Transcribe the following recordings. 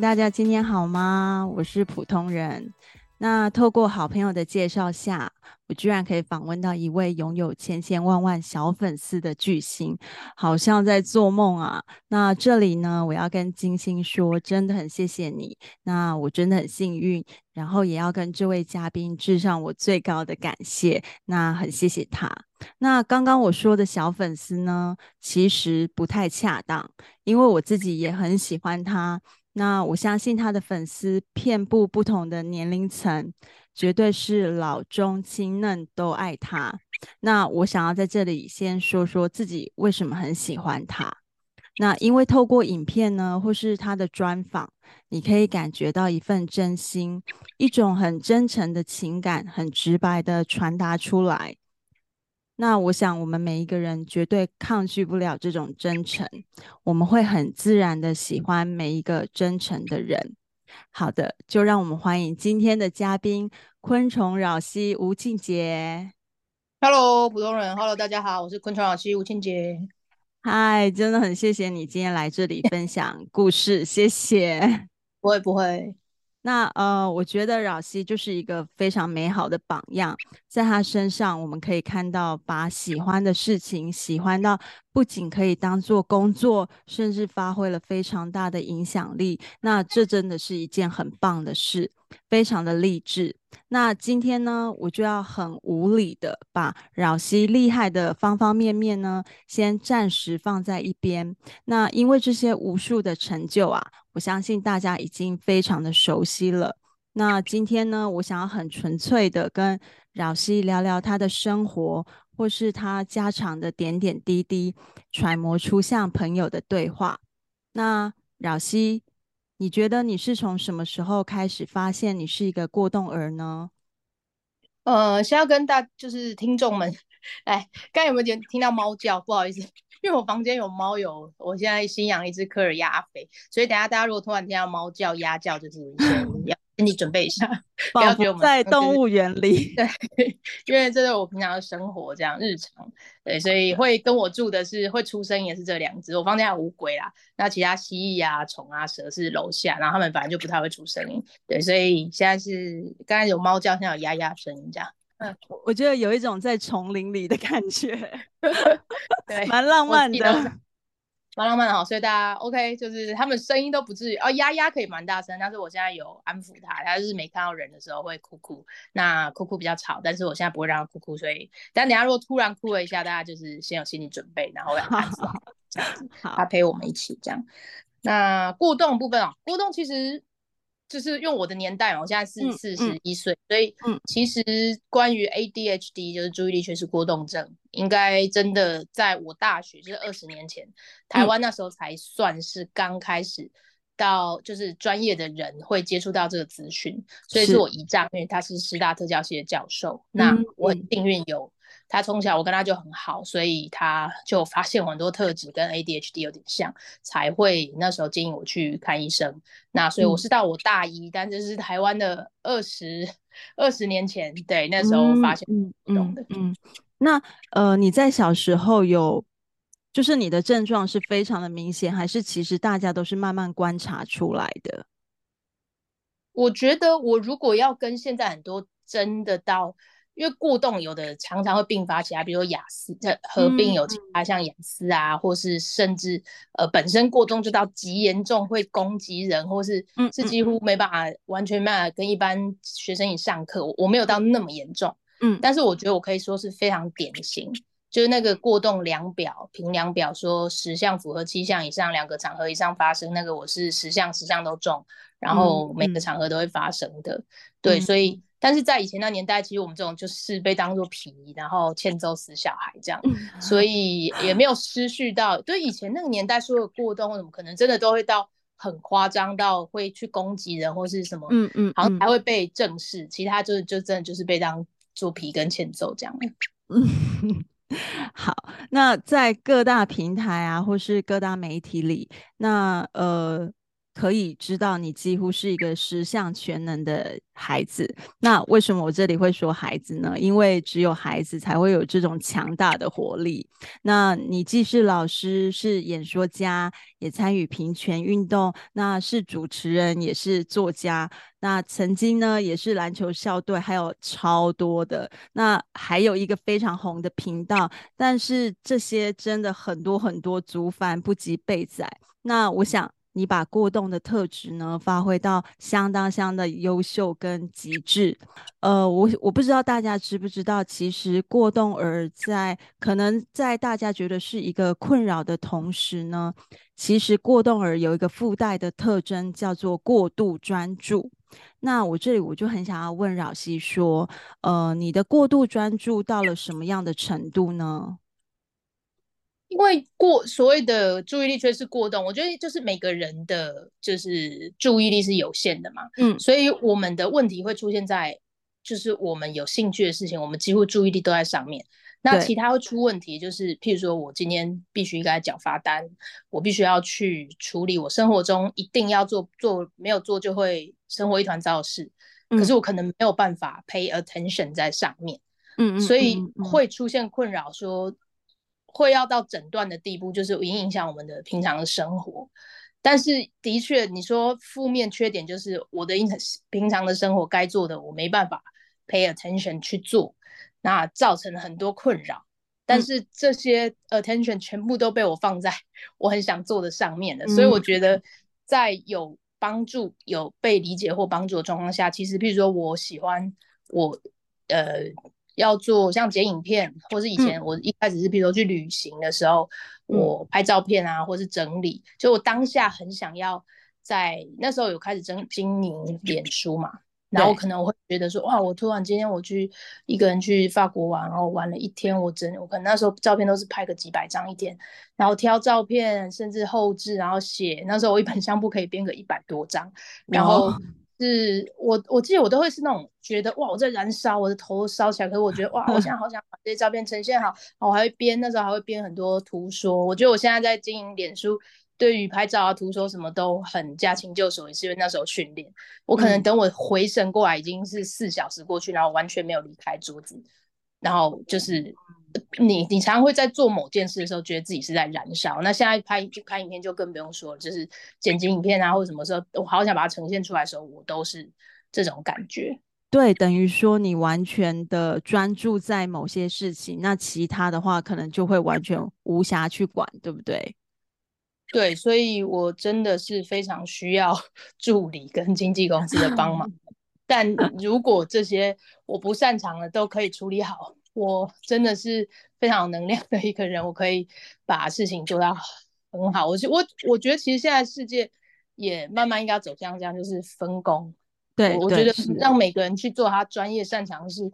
大家今天好吗？我是普通人。那透过好朋友的介绍下，我居然可以访问到一位拥有千千万万小粉丝的巨星，好像在做梦啊！那这里呢，我要跟金星说，真的很谢谢你。那我真的很幸运，然后也要跟这位嘉宾致上我最高的感谢。那很谢谢他。那刚刚我说的小粉丝呢，其实不太恰当，因为我自己也很喜欢他。那我相信他的粉丝遍布不同的年龄层，绝对是老中青嫩都爱他。那我想要在这里先说说自己为什么很喜欢他。那因为透过影片呢，或是他的专访，你可以感觉到一份真心，一种很真诚的情感，很直白的传达出来。那我想，我们每一个人绝对抗拒不了这种真诚，我们会很自然的喜欢每一个真诚的人。好的，就让我们欢迎今天的嘉宾昆虫扰西吴庆杰。Hello，普通人，Hello，大家好，我是昆虫扰西吴庆杰。嗨，真的很谢谢你今天来这里分享故事，谢谢。不会不会。那呃，我觉得扰西就是一个非常美好的榜样，在他身上我们可以看到，把喜欢的事情喜欢到不仅可以当做工作，甚至发挥了非常大的影响力。那这真的是一件很棒的事，非常的励志。那今天呢，我就要很无理的把扰西厉害的方方面面呢，先暂时放在一边。那因为这些无数的成就啊，我相信大家已经非常的熟悉了。那今天呢，我想要很纯粹的跟饶西聊聊他的生活，或是他家常的点点滴滴，揣摩出像朋友的对话。那饶西。你觉得你是从什么时候开始发现你是一个过动儿呢？呃，先要跟大就是听众们，哎，刚有没有听到猫叫？不好意思，因为我房间有猫，有我现在新养一只科尔鸭肥，所以等下大家如果突然听到猫叫、鸭叫，就是要。你准备一下，不要觉得我们在动物园里。对，因为这是我平常的生活，这样日常。对，所以会跟我住的是会出生也是这两只。我房间还有乌龟啦，那其他蜥蜴啊、虫啊、蛇是楼下，然后他们反正就不太会出声音。对，所以现在是刚才有猫叫，现在有鸭鸭声音这样。嗯，我觉得有一种在丛林里的感觉，对，蛮浪漫的。蛮浪漫的哈，所以大家 OK，就是他们声音都不至于哦，丫丫可以蛮大声，但是我现在有安抚他，他就是没看到人的时候会哭哭，那哭哭比较吵，但是我现在不会让他哭哭，所以但等下如果突然哭了一下，大家就是先有心理准备，然后要安抚好 这样子，他陪我们一起这样。那过动部分啊，过动其实。就是用我的年代嘛，我现在是四十一岁，所以其实关于 ADHD 就是注意力缺失过动症，应该真的在我大学就是二十年前，台湾那时候才算是刚开始到就是专业的人会接触到这个资讯，所以是我姨丈，因为他是师大特教系的教授，那我很幸运有。他从小我跟他就很好，所以他就发现很多特质跟 ADHD 有点像，才会那时候建议我去看医生。那所以我是到我大一，嗯、但这是台湾的二十二十年前，对，那时候发现懂的。嗯，嗯，嗯，那呃，你在小时候有，就是你的症状是非常的明显，还是其实大家都是慢慢观察出来的？我觉得我如果要跟现在很多真的到。因为过动有的常常会并发其他，比如说亚斯，合并有其他像雅思啊，嗯、或是甚至呃本身过动就到极严重会攻击人，或是是几乎没办法完全没办法跟一般学生一起上课。我没有到那么严重，嗯，但是我觉得我可以说是非常典型，就是那个过动量表评量表说十项符合七项以上，两个场合以上发生，那个我是十项十项都中，然后每个场合都会发生的，嗯、对，所以。但是在以前那年代，其实我们这种就是被当做皮，然后欠揍死小孩这样，所以也没有失去到。对以前那个年代，所有过动或什么，可能真的都会到很夸张到会去攻击人或是什么，嗯嗯，好像才会被正视。其他就是就真的就是被当做皮跟欠揍这样。嗯，好，那在各大平台啊，或是各大媒体里，那呃。可以知道你几乎是一个十项全能的孩子。那为什么我这里会说孩子呢？因为只有孩子才会有这种强大的活力。那你既是老师，是演说家，也参与平权运动，那是主持人，也是作家。那曾经呢，也是篮球校队，还有超多的。那还有一个非常红的频道，但是这些真的很多很多，足繁不及备载。那我想。你把过动的特质呢，发挥到相当相当的优秀跟极致。呃，我我不知道大家知不知道，其实过动儿在可能在大家觉得是一个困扰的同时呢，其实过动儿有一个附带的特征叫做过度专注。那我这里我就很想要问饶西说，呃，你的过度专注到了什么样的程度呢？因为过所谓的注意力缺失过动，我觉得就是每个人的就是注意力是有限的嘛，嗯，所以我们的问题会出现在就是我们有兴趣的事情，我们几乎注意力都在上面。那其他会出问题，就是譬如说我今天必须应该缴罚单，我必须要去处理我生活中一定要做做没有做就会生活一团糟的事，嗯，可是我可能没有办法 pay attention 在上面，嗯，嗯，所以会出现困扰说。会要到诊断的地步，就是影影响我们的平常的生活。但是的确，你说负面缺点就是我的平常的生活该做的，我没办法 pay attention 去做，那造成了很多困扰。但是这些 attention 全部都被我放在 我很想做的上面了。所以我觉得，在有帮助、有被理解或帮助的状况下，其实，譬如说我喜欢我呃。要做像剪影片，或是以前我一开始是，比如说去旅行的时候，嗯、我拍照片啊，或是整理，就我当下很想要在那时候有开始经经营脸书嘛，然后可能我会觉得说，哇，我突然今天我去一个人去法国玩，然后玩了一天，我整我可能那时候照片都是拍个几百张一天，然后挑照片，甚至后置，然后写，那时候我一本 相簿可以编个一百多张，然后。是我，我记得我都会是那种觉得哇，我在燃烧，我的头烧起来。可是我觉得哇，我现在 好想把这些照片呈现好，我还会编，那时候还会编很多图说。我觉得我现在在经营脸书，对于拍照啊、图说什么都很驾轻就熟，也是因为那时候训练。我可能等我回神过来，已经是四小时过去，然后完全没有离开桌子，然后就是。你你常常会在做某件事的时候，觉得自己是在燃烧。那现在拍就拍影片就更不用说了，就是剪辑影片啊，或者什么时候我好想把它呈现出来的时候，我都是这种感觉。对，等于说你完全的专注在某些事情，那其他的话可能就会完全无暇去管，对不对？对，所以我真的是非常需要 助理跟经纪公司的帮忙。但如果这些我不擅长的都可以处理好。我真的是非常有能量的一个人，我可以把事情做到很好。我我我觉得其实现在世界也慢慢应该要走向这样，就是分工。对，我觉得让每个人去做他专业擅长的事，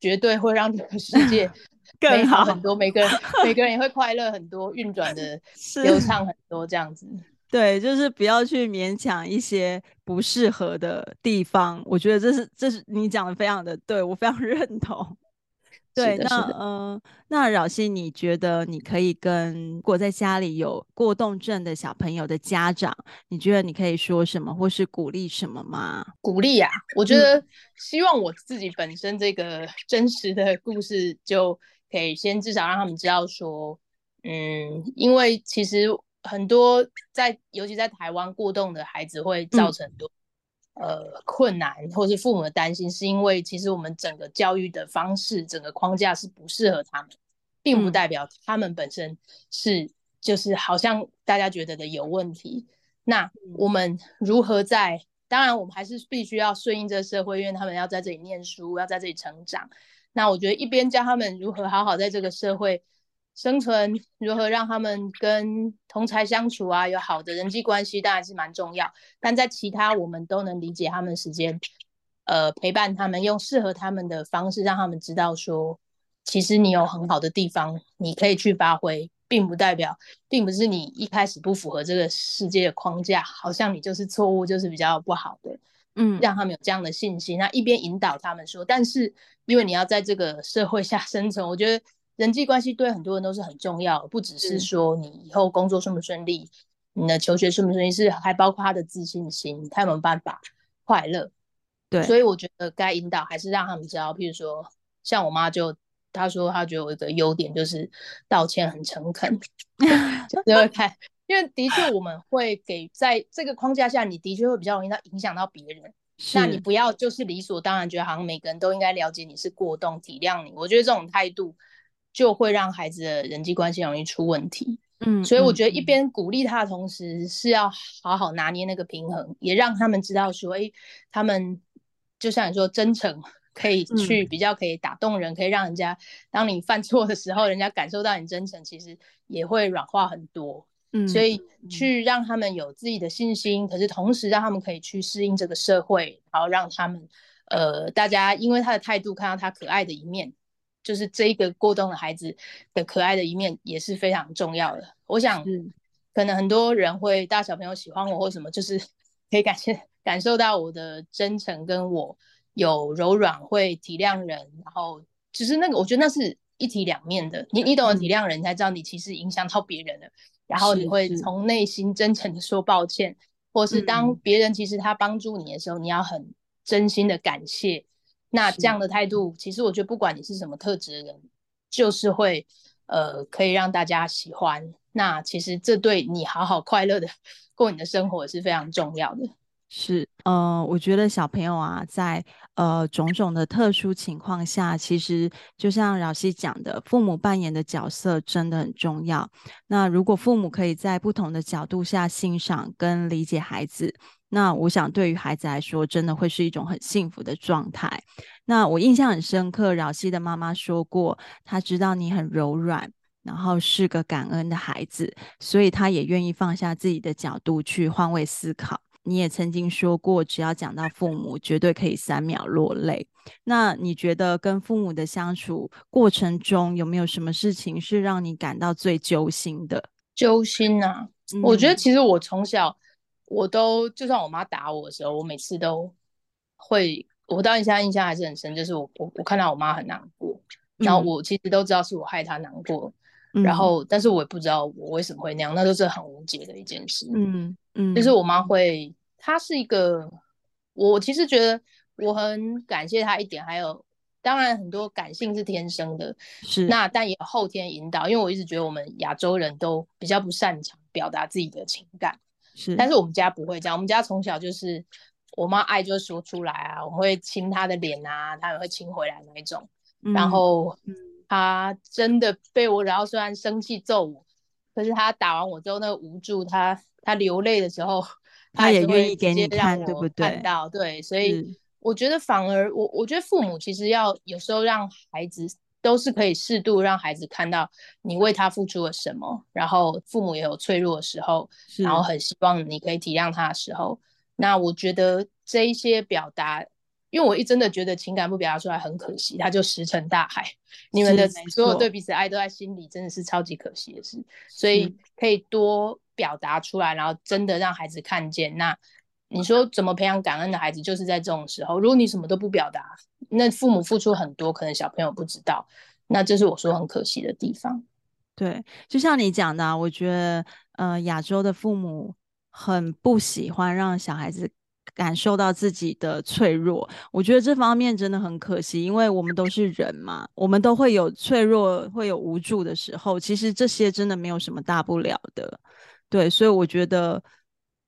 绝对会让这个世界 更好很多。每个人 每个人也会快乐很多，运转的 流畅很多，这样子。对，就是不要去勉强一些不适合的地方。我觉得这是这是你讲的非常的对，我非常认同。对，那嗯、呃，那扰希，你觉得你可以跟如果在家里有过动症的小朋友的家长，你觉得你可以说什么，或是鼓励什么吗？鼓励啊，我觉得希望我自己本身这个 真实的故事，就可以先至少让他们知道说，嗯，因为其实很多在，尤其在台湾过动的孩子会造成很多。呃，困难或是父母的担心，是因为其实我们整个教育的方式、整个框架是不适合他们，并不代表他们本身是就是好像大家觉得的有问题。那我们如何在？当然，我们还是必须要顺应这个社会，因为他们要在这里念书，要在这里成长。那我觉得一边教他们如何好好在这个社会。生存如何让他们跟同才相处啊，有好的人际关系当然是蛮重要，但在其他我们都能理解他们时间，呃，陪伴他们，用适合他们的方式让他们知道说，其实你有很好的地方，你可以去发挥，并不代表，并不是你一开始不符合这个世界的框架，好像你就是错误，就是比较不好的，嗯，让他们有这样的信心，那一边引导他们说，但是因为你要在这个社会下生存，我觉得。人际关系对很多人都是很重要，不只是说你以后工作顺不顺利，你的求学顺不顺利，是还包括他的自信心，他有没有办法快乐？对，所以我觉得该引导还是让他们知道，譬如说，像我妈就她说她觉得我有一个优点就是道歉很诚恳，就会看，因为的确我们会给在这个框架下，你的确会比较容易到影响到别人。那你不要就是理所当然觉得好像每个人都应该了解你是过动体谅你，我觉得这种态度就会让孩子的人际关系容易出问题。嗯，所以我觉得一边鼓励他的同时是要好好拿捏那个平衡，也让他们知道说，哎，他们就像你说真诚可以去比较可以打动人，可以让人家当你犯错的时候，人家感受到你真诚，其实也会软化很多。嗯，所以去让他们有自己的信心，可是同时让他们可以去适应这个社会，然后让他们，呃，大家因为他的态度看到他可爱的一面，就是这一个过冬的孩子的可爱的一面也是非常重要的。我想，可能很多人会大小朋友喜欢我或什么，就是 可以感谢感受到我的真诚，跟我有柔软，会体谅人，然后其实那个我觉得那是一体两面的。你你懂得体谅人，才知道你其实影响到别人了。然后你会从内心真诚的说抱歉，或是当别人其实他帮助你的时候，嗯、你要很真心的感谢。那这样的态度，其实我觉得不管你是什么特质的人，就是会呃可以让大家喜欢。那其实这对你好好快乐的 过你的生活是非常重要的。是，呃，我觉得小朋友啊，在呃种种的特殊情况下，其实就像饶西讲的，父母扮演的角色真的很重要。那如果父母可以在不同的角度下欣赏跟理解孩子，那我想对于孩子来说，真的会是一种很幸福的状态。那我印象很深刻，饶西的妈妈说过，她知道你很柔软，然后是个感恩的孩子，所以她也愿意放下自己的角度去换位思考。你也曾经说过，只要讲到父母，绝对可以三秒落泪。那你觉得跟父母的相处过程中，有没有什么事情是让你感到最揪心的？揪心啊！嗯、我觉得其实我从小，我都就算我妈打我的时候，我每次都会，我到现在印象还是很深，就是我我我看到我妈很难过，然后我其实都知道是我害她难过。然后，但是我也不知道我为什么会那样，那都是很无解的一件事。嗯嗯，就是我妈会，她是一个，我其实觉得我很感谢她一点，还有当然很多感性是天生的，是。那但也有后天引导，因为我一直觉得我们亚洲人都比较不擅长表达自己的情感，是，但是我们家不会这样，我们家从小就是我妈爱就说出来啊，我们会亲她的脸啊，她也会亲回来那一种，嗯、然后。嗯他真的被我然后虽然生气揍我，可是他打完我之后那个无助，他他流泪的时候，他也愿意给你看，对不对？看到对，所以我觉得反而我我觉得父母其实要有时候让孩子都是可以适度让孩子看到你为他付出了什么，然后父母也有脆弱的时候，然后很希望你可以体谅他的时候，那我觉得这一些表达。因为我一真的觉得情感不表达出来很可惜，它就石沉大海。你们的所有对彼此爱都在心里，真的是超级可惜的事。所以可以多表达出来，然后真的让孩子看见。那你说怎么培养感恩的孩子？就是在这种时候，如果你什么都不表达，那父母付出很多，可能小朋友不知道。那这是我说很可惜的地方。对，就像你讲的啊，我觉得呃，亚洲的父母很不喜欢让小孩子。感受到自己的脆弱，我觉得这方面真的很可惜，因为我们都是人嘛，我们都会有脆弱、会有无助的时候。其实这些真的没有什么大不了的，对，所以我觉得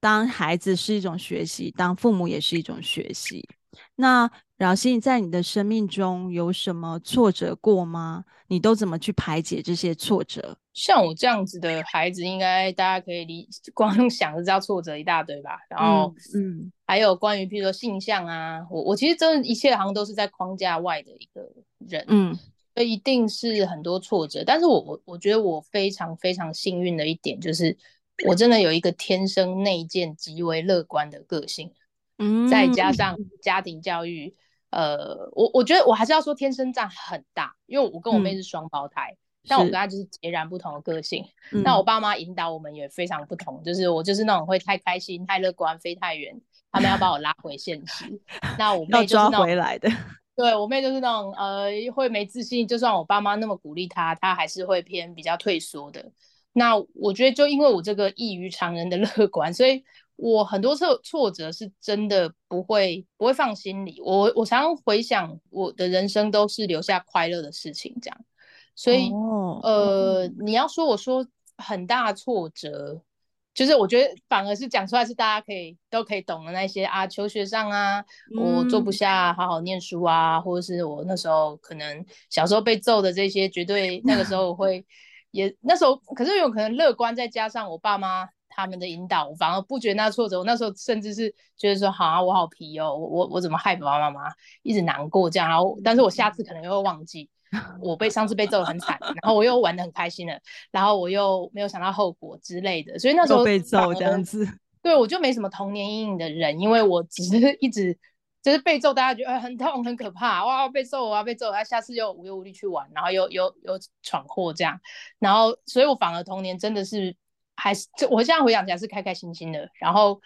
当孩子是一种学习，当父母也是一种学习。那饶西，在你的生命中有什么挫折过吗？你都怎么去排解这些挫折？像我这样子的孩子，应该大家可以理 光想就知道挫折一大堆吧。然后，嗯，还有关于譬如说性向啊，我我其实真的一切好像都是在框架外的一个人，嗯，所以一定是很多挫折。但是我我我觉得我非常非常幸运的一点，就是我真的有一个天生内建极为乐观的个性。嗯，再加上家庭教育，呃，我我觉得我还是要说天生占很大，因为我跟我妹是双胞胎，嗯、但我跟她就是截然不同的个性。那我爸妈引导我们也非常不同，就是我就是那种会太开心、太乐观、飞太远，他们要把我拉回现实。那我 妹就是那种抓回来的，对我妹就是那种呃会没自信，就算我爸妈那么鼓励她，她还是会偏比较退缩的。那我觉得就因为我这个异于常人的乐观，所以我很多挫挫折是真的不会不会放心里。我我常常回想我的人生都是留下快乐的事情这样，所以、哦、呃，你要说我说很大挫折。就是我觉得反而是讲出来是大家可以都可以懂的那些啊，求学上啊，我坐不下好好念书啊，嗯、或者是我那时候可能小时候被揍的这些，绝对那个时候我会 也那时候，可是有可能乐观，再加上我爸妈他们的引导，我反而不觉得那挫折。我那时候甚至是觉得说，好啊，我好皮哦，我我我怎么害爸爸妈妈一直难过这样，然后但是我下次可能又会忘记。我被上次被揍得很惨，然后我又玩得很开心了，然后我又没有想到后果之类的，所以那时候被揍这样子，对，我就没什么童年阴影的人，因为我只是一直就是被揍，大家觉得很痛很可怕，哇，被揍我要被揍，他下次又无忧无虑去玩，然后又又又闯祸这样，然后所以我反而童年真的是还是，我现在回想起来是开开心心的，然后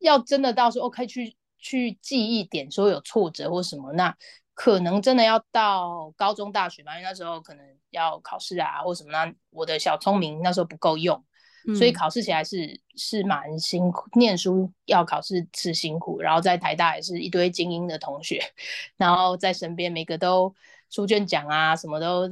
要真的到时候可以去去记忆点说有挫折或什么那。可能真的要到高中、大学嘛，因为那时候可能要考试啊，或什么那？我的小聪明那时候不够用，嗯、所以考试起来是是蛮辛苦，念书要考试是辛苦，然后在台大也是一堆精英的同学，然后在身边每个都书卷奖啊，什么都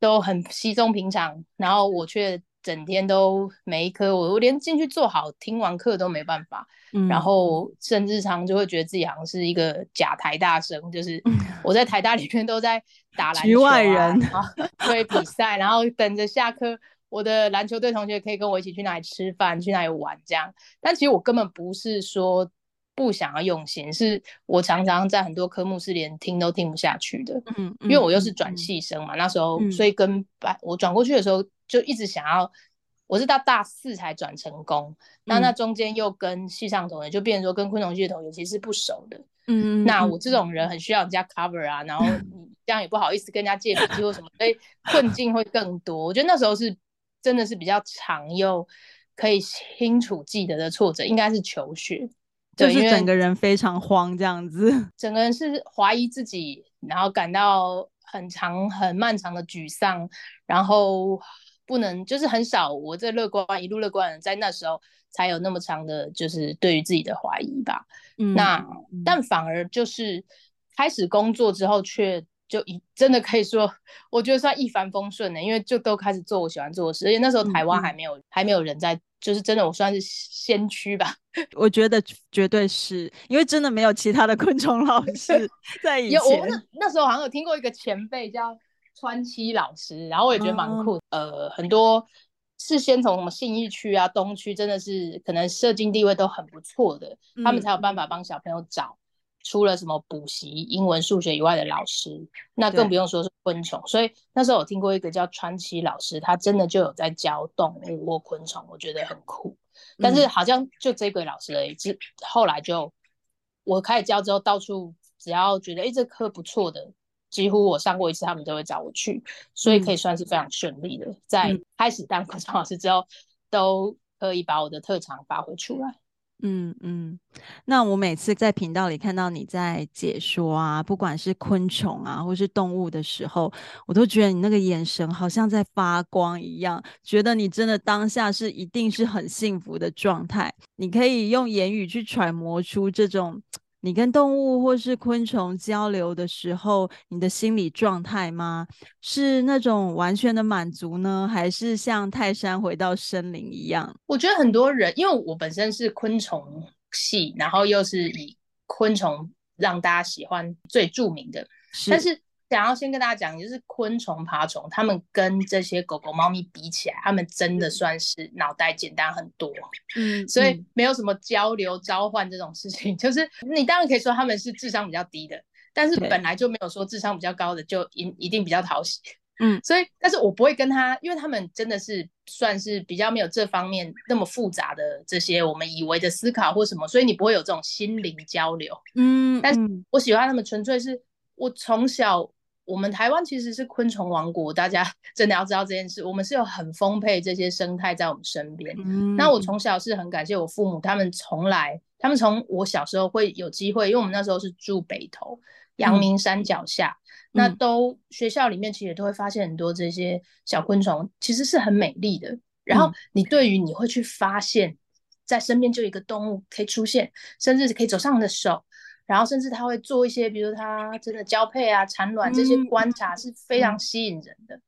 都很稀松平常，然后我却整天都每一科我我连进去坐好听完课都没办法。嗯、然后甚至常就会觉得自己好像是一个假台大生，就是我在台大里面都在打篮球、啊，局外人啊，对比赛，然后等着下课，我的篮球队同学可以跟我一起去哪里吃饭，去哪里玩这样。但其实我根本不是说不想要用心，是我常常在很多科目是连听都听不下去的。嗯，因为我又是转系生嘛，嗯、那时候所以跟班我转过去的时候就一直想要。我是到大四才转成功，那那中间又跟系上同学，就变成说跟昆虫系的同学其实是不熟的。嗯，那我这种人很需要人家 cover 啊，然后你这样也不好意思跟人家借笔记或什么，所以困境会更多。我觉得那时候是真的是比较长又可以清楚记得的挫折，应该是求学，就是整个人非常慌这样子，整个人是怀疑自己，然后感到很长很漫长的沮丧，然后。不能就是很少，我这乐观一路乐观的人，在那时候才有那么长的，就是对于自己的怀疑吧。嗯，那但反而就是开始工作之后，却就一真的可以说，我觉得算一帆风顺的，因为就都开始做我喜欢做的事，而且那时候台湾还没有、嗯、还没有人在，就是真的我算是先驱吧。我觉得绝对是因为真的没有其他的 昆虫老师 在以前。有我那那时候好像有听过一个前辈叫。川西老师，然后我也觉得蛮酷的。Oh. 呃，很多是先从什么信义区啊、东区，真的是可能社经地位都很不错的，嗯、他们才有办法帮小朋友找除了什么补习英文、数学以外的老师。那更不用说是昆虫。所以那时候我听过一个叫川崎老师，他真的就有在教动物或昆虫，我觉得很酷。但是好像就这个老师而已，之后来就我开始教之后，到处只要觉得哎这课不错的。几乎我上过一次，他们都会找我去，所以可以算是非常顺利的。嗯、在开始当昆虫老师之后，都可以把我的特长发挥出来。嗯嗯，那我每次在频道里看到你在解说啊，不管是昆虫啊，或是动物的时候，我都觉得你那个眼神好像在发光一样，觉得你真的当下是一定是很幸福的状态。你可以用言语去揣摩出这种。你跟动物或是昆虫交流的时候，你的心理状态吗？是那种完全的满足呢，还是像泰山回到森林一样？我觉得很多人，因为我本身是昆虫系，然后又是以昆虫让大家喜欢最著名的，是但是。想要先跟大家讲，就是昆虫、爬虫，它们跟这些狗狗、猫咪比起来，它们真的算是脑袋简单很多。嗯，所以没有什么交流、召唤这种事情。就是你当然可以说他们是智商比较低的，但是本来就没有说智商比较高的就一一定比较讨喜。嗯，所以，但是我不会跟他，因为他们真的是算是比较没有这方面那么复杂的这些我们以为的思考或什么，所以你不会有这种心灵交流。嗯，但是我喜欢他们，纯粹是我从小。我们台湾其实是昆虫王国，大家 真的要知道这件事。我们是有很丰沛这些生态在我们身边。嗯、那我从小是很感谢我父母，他们从来，他们从我小时候会有机会，因为我们那时候是住北投阳明山脚下，嗯、那都学校里面其实都会发现很多这些小昆虫，其实是很美丽的。然后你对于你会去发现，在身边就一个动物可以出现，甚至可以走上你的手，然后甚至他会做一些，比如他真的交配啊、产卵这些观察是非常吸引人的。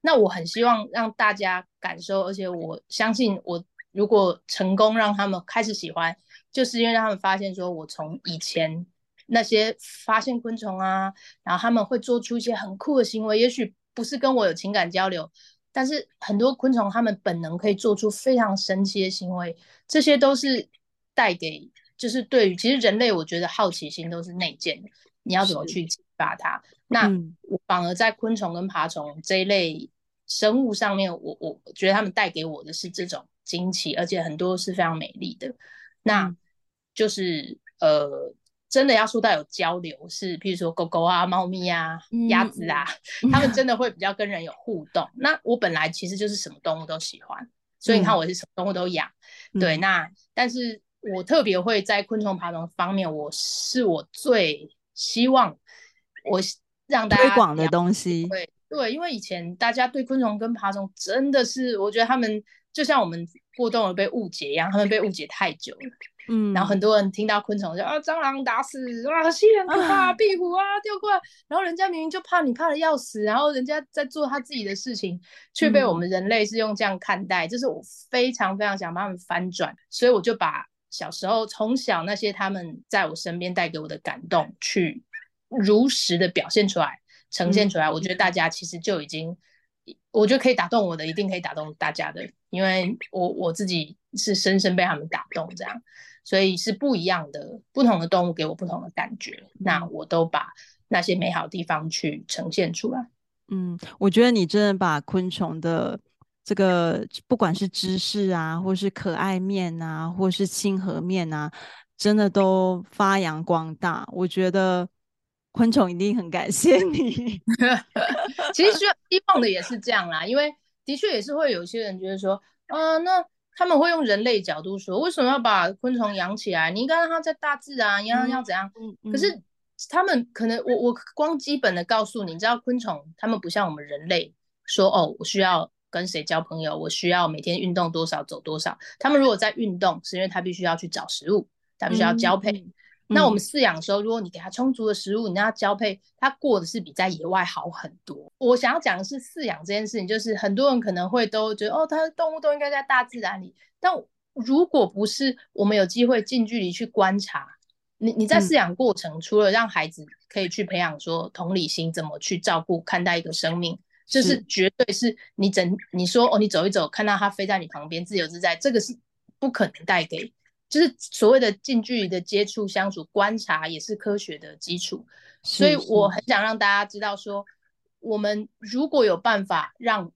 那我很希望让大家感受，而且我相信我如果成功让他们开始喜欢，就是因为让他们发现说，我从以前那些发现昆虫啊，然后他们会做出一些很酷的行为，也许不是跟我有情感交流。但是很多昆虫，它们本能可以做出非常神奇的行为，这些都是带给，就是对于其实人类，我觉得好奇心都是内建的。你要怎么去激发它？那我反而在昆虫跟爬虫这一类生物上面，我我觉得他们带给我的是这种惊奇，而且很多是非常美丽的。那就是呃。真的要说到有交流，是譬如说狗狗啊、猫咪啊、鸭子啊，嗯、他们真的会比较跟人有互动。嗯、那我本来其实就是什么动物都喜欢，所以你看我是什么动物都养。嗯、对，那但是我特别会在昆虫爬虫方面，我是我最希望我让大家推广的东西。对对，因为以前大家对昆虫跟爬虫真的是，我觉得他们就像我们过动了被误解一样，他们被误解太久了。嗯，然后很多人听到昆虫就啊，蟑螂打死，啊，蜥蜴很可怕，壁虎啊掉过来，然后人家明明就怕你怕的要死，然后人家在做他自己的事情，却被我们人类是用这样看待，这、嗯、是我非常非常想把他们翻转，所以我就把小时候从小那些他们在我身边带给我的感动，去如实的表现出来，呈现出来，嗯、我觉得大家其实就已经，我觉得可以打动我的，一定可以打动大家的，因为我我自己是深深被他们打动，这样。所以是不一样的，不同的动物给我不同的感觉，那我都把那些美好的地方去呈现出来。嗯，我觉得你真的把昆虫的这个，不管是知识啊，或是可爱面啊，或是亲和面啊，真的都发扬光大。我觉得昆虫一定很感谢你。其实希望的也是这样啦，因为的确也是会有些人觉得说，啊、呃，那。他们会用人类角度说，为什么要把昆虫养起来？你应该让它在大自然，要要怎样？嗯嗯、可是他们可能，我我光基本的告诉你，你知道昆虫，他们不像我们人类说，哦，我需要跟谁交朋友，我需要每天运动多少，走多少。他们如果在运动，是因为他必须要去找食物，他必须要交配。嗯那我们饲养的时候，如果你给他充足的食物，你让它交配，他过的是比在野外好很多。我想要讲的是饲养这件事情，就是很多人可能会都觉得，哦，它的动物都应该在大自然里。但如果不是我们有机会近距离去观察，你你在饲养过程，嗯、除了让孩子可以去培养说同理心，怎么去照顾看待一个生命，就是绝对是你整你说哦，你走一走，看到它飞在你旁边自由自在，这个是不可能带给。就是所谓的近距离的接触、相处、观察，也是科学的基础。所以我很想让大家知道说，说我们如果有办法让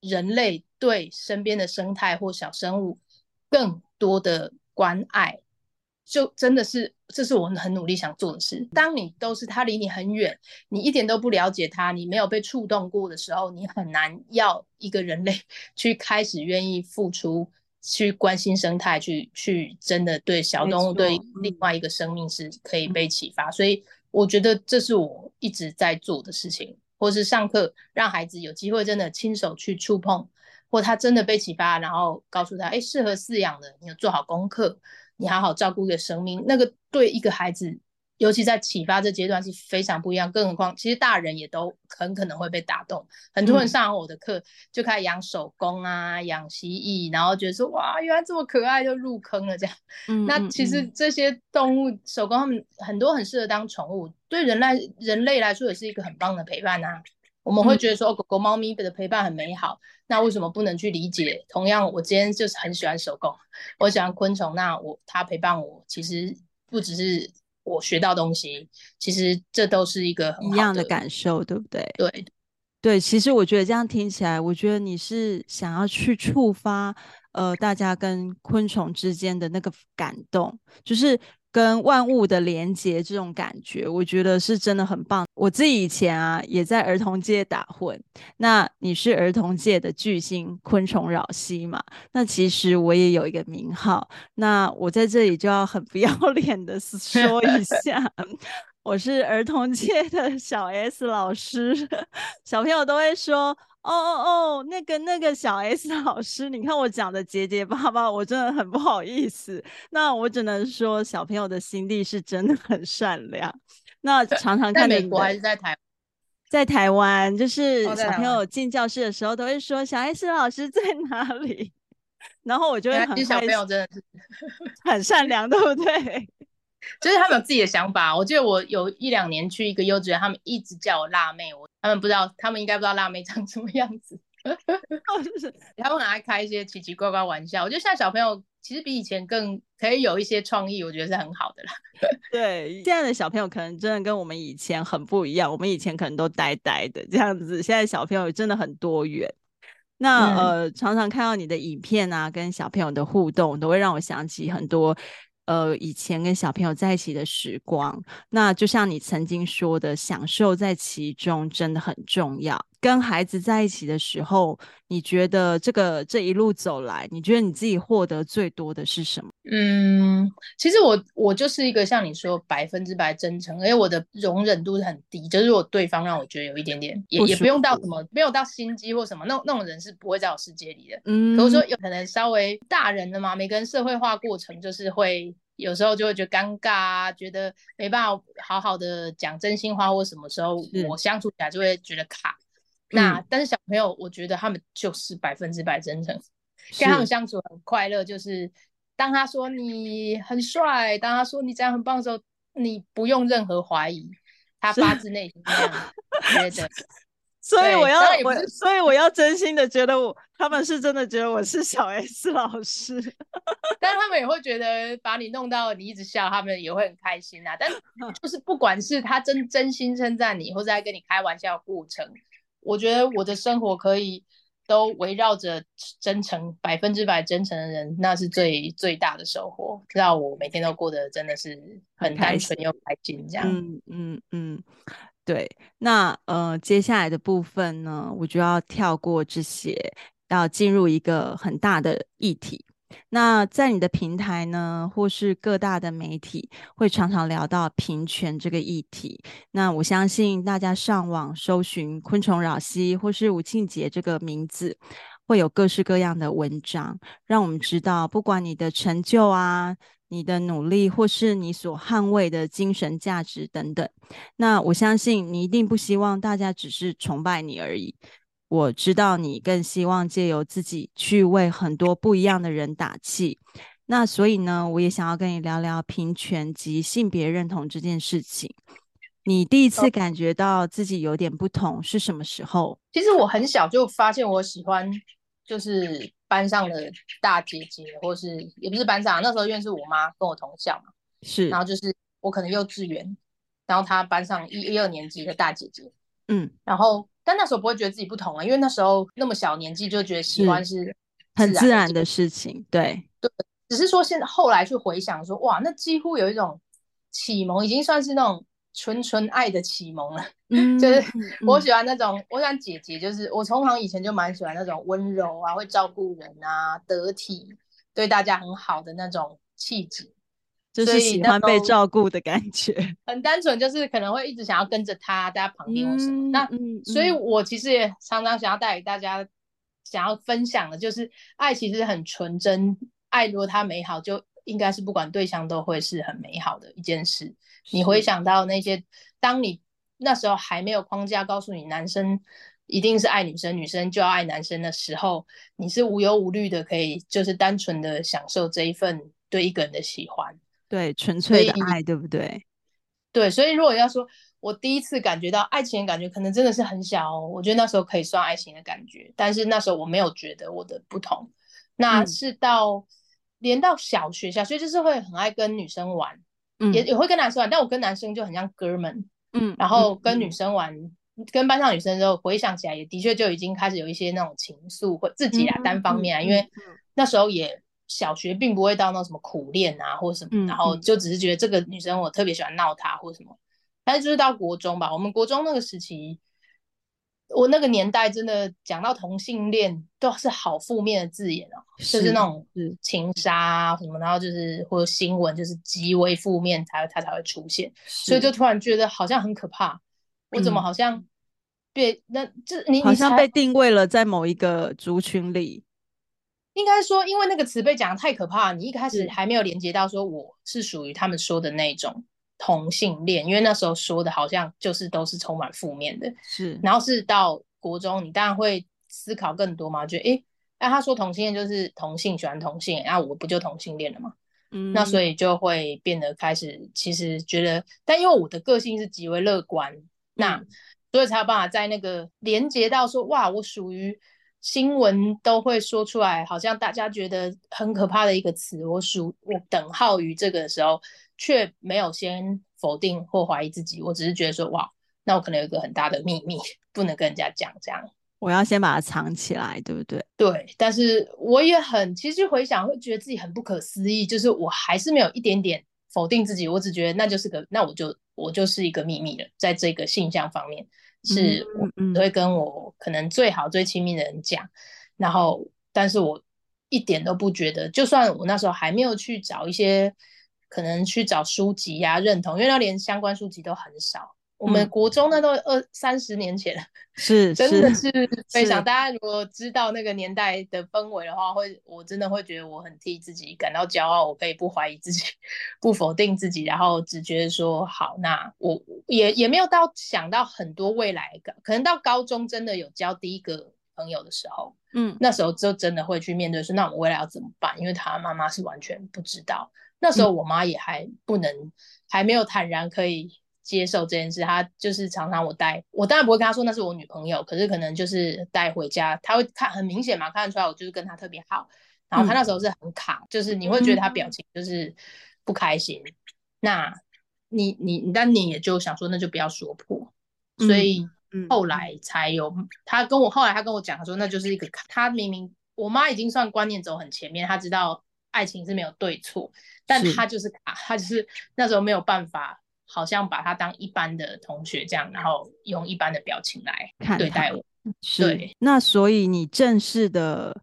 人类对身边的生态或小生物更多的关爱，就真的是这是我很努力想做的事。当你都是他离你很远，你一点都不了解他，你没有被触动过的时候，你很难要一个人类 去开始愿意付出。去关心生态，去去真的对小动物，对另外一个生命是可以被启发，嗯、所以我觉得这是我一直在做的事情，或是上课让孩子有机会真的亲手去触碰，或他真的被启发，然后告诉他，哎，适合饲养的，你有做好功课，你好好照顾一个生命，那个对一个孩子。尤其在启发这阶段是非常不一样，更何况其实大人也都很可能会被打动。很多人上完我的课就开始养手工啊，养蜥蜴，然后觉得说哇，原来这么可爱，就入坑了这样。嗯，那其实这些动物手工，他们很多很适合当宠物，对人类人类来说也是一个很棒的陪伴啊。我们会觉得说狗狗、猫咪的陪伴很美好，那为什么不能去理解？同样，我今天就是很喜欢手工，我喜欢昆虫，那我它陪伴我，其实不只是。我学到东西，其实这都是一个很一样的感受，对不对？对对，其实我觉得这样听起来，我觉得你是想要去触发呃大家跟昆虫之间的那个感动，就是。跟万物的连接这种感觉，我觉得是真的很棒。我自己以前啊，也在儿童界打混。那你是儿童界的巨星昆虫扰西嘛？那其实我也有一个名号。那我在这里就要很不要 脸的 说一下，我是儿童界的小 S 老师。小朋友都会说。哦哦哦，那个那个小 S 老师，你看我讲的结结巴巴，我真的很不好意思。那我只能说，小朋友的心地是真的很善良。那常常看在美国还是在台？在台湾，就是小朋友进教室的时候都会说小 S 老师在哪里，然后我就会很。小朋友真的是 很善良，对不对？就是他们有自己的想法。我记得我有一两年去一个幼稚园，他们一直叫我辣妹，我他们不知道，他们应该不知道辣妹长什么样子。他们 很爱开一些奇奇怪怪玩笑。我觉得现在小朋友其实比以前更可以有一些创意，我觉得是很好的啦。对，现在的小朋友可能真的跟我们以前很不一样。我们以前可能都呆呆的这样子，现在小朋友真的很多元。那、嗯、呃，常常看到你的影片啊，跟小朋友的互动，都会让我想起很多。呃，以前跟小朋友在一起的时光，那就像你曾经说的，享受在其中真的很重要。跟孩子在一起的时候，你觉得这个这一路走来，你觉得你自己获得最多的是什么？嗯，其实我我就是一个像你说百分之百真诚，而且我的容忍度是很低，就是如果对方让我觉得有一点点，也也不用到什么，没有到心机或什么，那那种人是不会在我世界里的。嗯，可是说有可能稍微大人的嘛，每个人社会化过程就是会。有时候就会觉得尴尬啊，觉得没办法好好的讲真心话，或什么时候我相处起来就会觉得卡。那但是小朋友，我觉得他们就是百分之百真诚，跟他们相处很快乐。就是当他说你很帅，当他说你这样很棒的时候，你不用任何怀疑，他发自内心这样 觉得。所以我要我，所以我要真心的觉得我，他们是真的觉得我是小 S 老师，但是他们也会觉得把你弄到你一直笑，他们也会很开心啊。但 就是不管是他真真心称赞你，或者在跟你开玩笑的过程，我觉得我的生活可以都围绕着真诚，百分之百真诚的人，那是最最大的收获。知道我每天都过得真的是很单纯又开心，这样。嗯嗯嗯。对，那呃，接下来的部分呢，我就要跳过这些，要进入一个很大的议题。那在你的平台呢，或是各大的媒体，会常常聊到平权这个议题。那我相信大家上网搜寻“昆虫扰息”或是吴庆杰这个名字，会有各式各样的文章，让我们知道，不管你的成就啊。你的努力，或是你所捍卫的精神价值等等，那我相信你一定不希望大家只是崇拜你而已。我知道你更希望借由自己去为很多不一样的人打气。那所以呢，我也想要跟你聊聊平权及性别认同这件事情。你第一次感觉到自己有点不同是什么时候？其实我很小就发现我喜欢，就是。班上的大姐姐，或是也不是班长，那时候因为是我妈跟我同校嘛，是，然后就是我可能幼稚园，然后她班上一一二年级的大姐姐，嗯，然后但那时候不会觉得自己不同啊，因为那时候那么小年纪就觉得喜欢是很自然的事情，对对，只是说现在后来去回想说，哇，那几乎有一种启蒙，已经算是那种。纯纯爱的启蒙了，嗯，就是我喜欢那种，嗯、我喜欢姐姐，就是我从小以前就蛮喜欢那种温柔啊，会照顾人啊，得体，对大家很好的那种气质，就是喜欢被照顾的感觉。很单纯，就是可能会一直想要跟着他在他旁边或什么。嗯、那、嗯、所以，我其实也常常想要带给大家，想要分享的就是，爱其实很纯真，爱如果它美好就。应该是不管对象都会是很美好的一件事。你回想到那些，当你那时候还没有框架告诉你男生一定是爱女生，女生就要爱男生的时候，你是无忧无虑的，可以就是单纯的享受这一份对一个人的喜欢，对纯粹的爱，对不对？对，所以如果要说我第一次感觉到爱情的感觉，可能真的是很小哦。我觉得那时候可以算爱情的感觉，但是那时候我没有觉得我的不同。那是到。嗯连到小学，小学就是会很爱跟女生玩，嗯、也也会跟男生玩，但我跟男生就很像哥们，嗯，然后跟女生玩，嗯、跟班上女生之后回想起来，也的确就已经开始有一些那种情愫，或自己啊单方面啊，嗯、因为那时候也小学并不会到那什么苦恋啊或什么，嗯、然后就只是觉得这个女生我特别喜欢闹她或什么，但是就是到国中吧，我们国中那个时期。我那个年代真的讲到同性恋都是好负面的字眼哦，是就是那种情杀啊什么，然后就是或者新闻就是极为负面才它才会出现，所以就突然觉得好像很可怕。我怎么好像被那这你好像被定位了在某一个族群里。应该说，因为那个词被讲的太可怕，你一开始还没有连接到说我是属于他们说的那种同性恋，因为那时候说的好像就是都是充满负面的。是，然后是到国中，你当然会思考更多嘛，觉得诶，那他说同性恋就是同性喜欢同性，那我不就同性恋了吗？嗯，那所以就会变得开始，其实觉得，但因为我的个性是极为乐观，嗯、那所以才有办法在那个连接到说，哇，我属于。新闻都会说出来，好像大家觉得很可怕的一个词，我属我等号于这个的时候，却没有先否定或怀疑自己，我只是觉得说，哇，那我可能有一个很大的秘密，不能跟人家讲，这样，我要先把它藏起来，对不对？对，但是我也很，其实回想会觉得自己很不可思议，就是我还是没有一点点否定自己，我只觉得那就是个，那我就我就是一个秘密了，在这个性向方面。是我都会跟我可能最好最亲密的人讲，然后，但是我一点都不觉得，就算我那时候还没有去找一些，可能去找书籍呀、啊、认同，因为那连相关书籍都很少。我们国中那都二三十年前了，是真的是非常。大家如果知道那个年代的氛围的话，会我真的会觉得我很替自己感到骄傲。我可以不怀疑自己，不否定自己，然后只觉得说好。那我也也没有到想到很多未来的，可能到高中真的有交第一个朋友的时候，嗯，那时候就真的会去面对说，那我们未来要怎么办？因为他妈妈是完全不知道，那时候我妈也还不能，嗯、还没有坦然可以。接受这件事，他就是常常我带我，当然不会跟他说那是我女朋友，可是可能就是带回家，他会看很明显嘛，看得出来我就是跟他特别好。然后他那时候是很卡，嗯、就是你会觉得他表情就是不开心。嗯、那你你但你也就想说那就不要说破，嗯、所以后来才有他跟我后来他跟我讲，他说那就是一个卡，他明明我妈已经算观念走很前面，他知道爱情是没有对错，但他就是卡，是他就是那时候没有办法。好像把他当一般的同学这样，然后用一般的表情来对待我。是对，那所以你正式的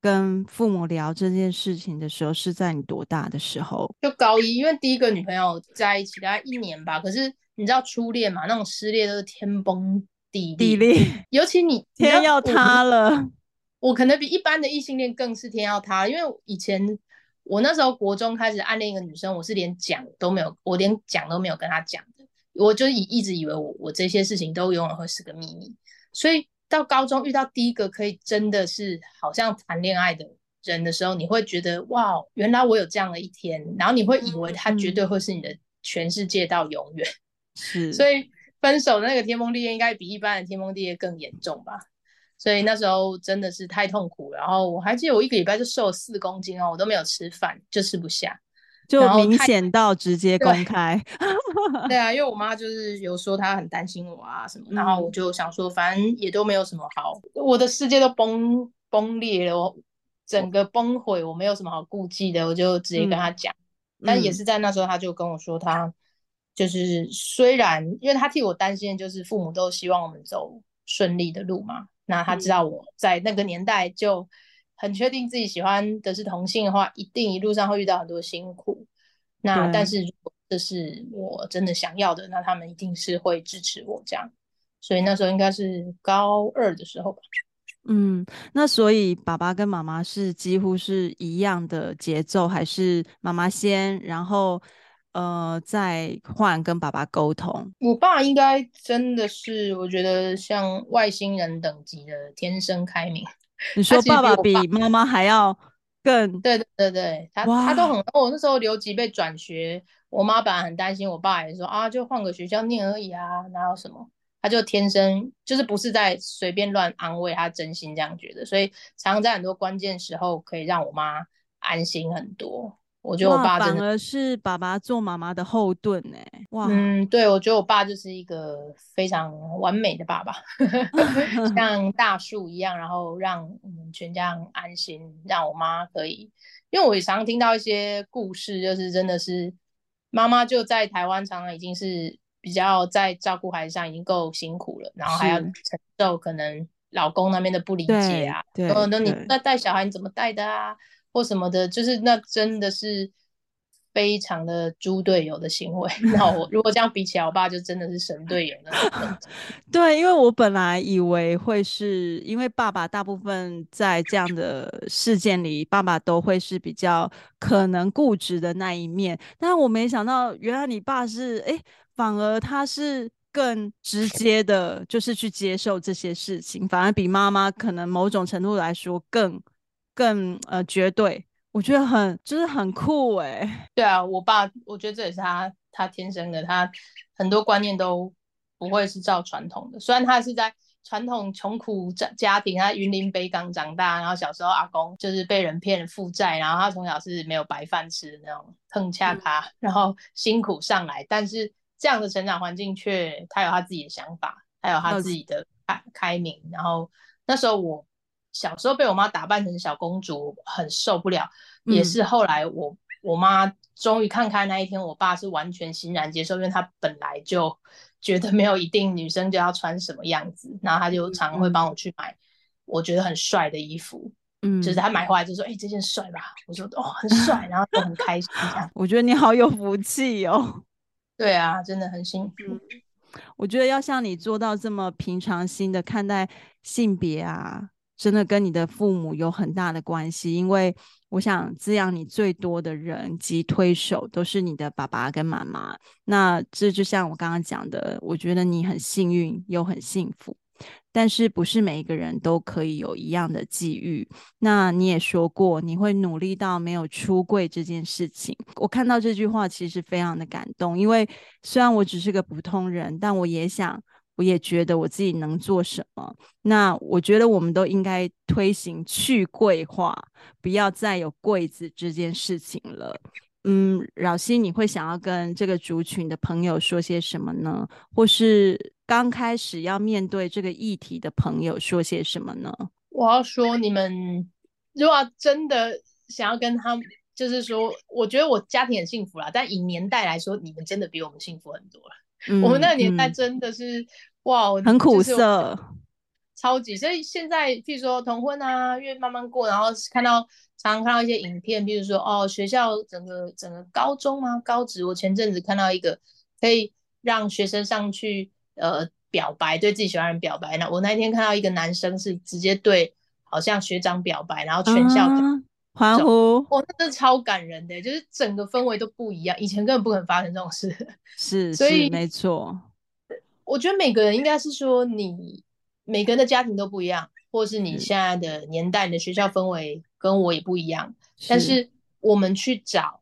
跟父母聊这件事情的时候，是在你多大的时候？就高一，因为第一个女朋友在一起大概一年吧。可是你知道初恋嘛，那种失恋都是天崩地地裂，尤其你 天要塌了我。我可能比一般的异性恋更是天要塌，因为以前。我那时候国中开始暗恋一个女生，我是连讲都没有，我连讲都没有跟她讲的，我就以一直以为我我这些事情都永远会是个秘密，所以到高中遇到第一个可以真的是好像谈恋爱的人的时候，你会觉得哇，原来我有这样的一天，然后你会以为他绝对会是你的全世界到永远，是，所以分手的那个天崩地裂应该比一般的天崩地裂更严重吧。所以那时候真的是太痛苦，然后我还记得我一个礼拜就瘦了四公斤哦，我都没有吃饭，就吃不下，就明显到直接公开。对，对啊，因为我妈就是有说她很担心我啊什么，然后我就想说，反正也都没有什么好，我的世界都崩崩裂了，我整个崩毁，我没有什么好顾忌的，我就直接跟她讲。嗯、但也是在那时候，她就跟我说，她就是虽然因为她替我担心，就是父母都希望我们走顺利的路嘛。那他知道我在那个年代就很确定自己喜欢的是同性的话，一定一路上会遇到很多辛苦。那但是如果这是我真的想要的，那他们一定是会支持我这样。所以那时候应该是高二的时候吧。嗯，那所以爸爸跟妈妈是几乎是一样的节奏，还是妈妈先，然后？呃，再换跟爸爸沟通。我爸应该真的是，我觉得像外星人等级的天生开明。你说爸爸比妈妈还要更？对对对对，他他都很。我那时候留级被转学，我妈本来很担心，我爸也说啊，就换个学校念而已啊，哪有什么？他就天生就是不是在随便乱安慰，他真心这样觉得，所以常常在很多关键时候可以让我妈安心很多。我觉得我爸真的反而是爸爸做妈妈的后盾呢。哇，嗯，对，我觉得我爸就是一个非常完美的爸爸，像大树一样，然后让我们全家很安心，让我妈可以，因为我也常常听到一些故事，就是真的是妈妈就在台湾，常常已经是比较在照顾孩子上已经够辛苦了，然后还要承受可能老公那边的不理解啊，对，然后那你那带小孩你怎么带的啊？或什么的，就是那真的是非常的猪队友的行为。那我如果这样比起来，我爸就真的是神队友那种。对，因为我本来以为会是因为爸爸大部分在这样的事件里，爸爸都会是比较可能固执的那一面，但我没想到原来你爸是哎，反而他是更直接的，就是去接受这些事情，反而比妈妈可能某种程度来说更更呃绝对。我觉得很就是很酷哎、欸，对啊，我爸，我觉得这也是他他天生的，他很多观念都不会是照传统的。虽然他是在传统穷苦家家庭，他云林北港长大，然后小时候阿公就是被人骗负债，然后他从小是没有白饭吃的那种碰恰卡，嗯、然后辛苦上来，但是这样的成长环境却他有他自己的想法，还有他自己的开开明。然后那时候我。小时候被我妈打扮成小公主，很受不了。嗯、也是后来我我妈终于看开那一天，我爸是完全欣然接受，因为他本来就 觉得没有一定女生就要穿什么样子，然后他就常会帮我去买我觉得很帅的衣服。嗯，就是他买回来就说：“哎、欸，这件帅吧？”我说：“哦，很帅。”然后就很开心。我觉得你好有福气哦。对啊，真的很幸福。我觉得要像你做到这么平常心的看待性别啊。真的跟你的父母有很大的关系，因为我想滋养你最多的人及推手都是你的爸爸跟妈妈。那这就像我刚刚讲的，我觉得你很幸运又很幸福，但是不是每一个人都可以有一样的际遇。那你也说过你会努力到没有出柜这件事情，我看到这句话其实非常的感动，因为虽然我只是个普通人，但我也想。我也觉得我自己能做什么。那我觉得我们都应该推行去柜化，不要再有柜子这件事情了。嗯，饶西，你会想要跟这个族群的朋友说些什么呢？或是刚开始要面对这个议题的朋友说些什么呢？我要说，你们如果真的想要跟他们，就是说，我觉得我家庭很幸福啦，但以年代来说，你们真的比我们幸福很多了。嗯、我们那个年代真的是、嗯、哇，很苦涩，超级。所以现在，譬如说同婚啊，越慢慢过，然后看到常常看到一些影片，比如说哦，学校整个整个高中啊，高职，我前阵子看到一个可以让学生上去呃表白，对自己喜欢的人表白。那我那天看到一个男生是直接对好像学长表白，然后全校。啊欢呼！哇，那真的超感人的，就是整个氛围都不一样，以前根本不可能发生这种事。是，所以没错。我觉得每个人应该是说，你每个人的家庭都不一样，或是你现在的年代、你的学校氛围跟我也不一样。是。但是我们去找，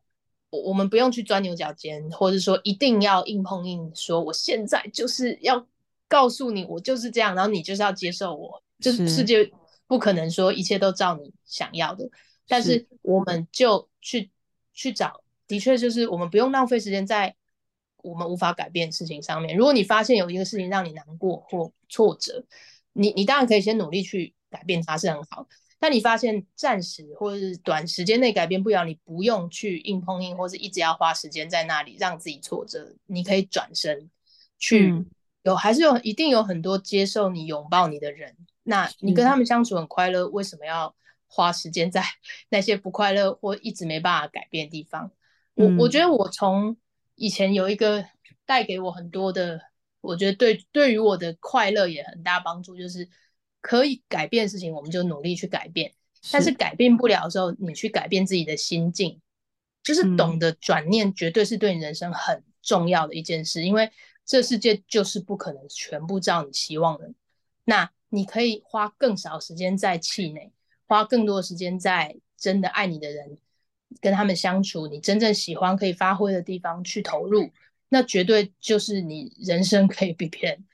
我我们不用去钻牛角尖，或者说一定要硬碰硬，说我现在就是要告诉你，我就是这样，然后你就是要接受我，就是世界不可能说一切都照你想要的。但是我们就去去找，的确就是我们不用浪费时间在我们无法改变的事情上面。如果你发现有一个事情让你难过或挫折，你你当然可以先努力去改变它，是很好。但你发现暂时或者是短时间内改变不了，你不用去硬碰硬，或是一直要花时间在那里让自己挫折。你可以转身去有，还是有一定有很多接受你、拥抱你的人。那你跟他们相处很快乐，为什么要？花时间在 那些不快乐或一直没办法改变的地方，嗯、我我觉得我从以前有一个带给我很多的，我觉得对对于我的快乐也很大帮助，就是可以改变的事情，我们就努力去改变。但是改变不了的时候，你去改变自己的心境，就是懂得转念，绝对是对你人生很重要的一件事。嗯、因为这世界就是不可能全部照你期望的，那你可以花更少时间在气馁。花更多时间在真的爱你的人，跟他们相处，你真正喜欢可以发挥的地方去投入，那绝对就是你人生可以比别人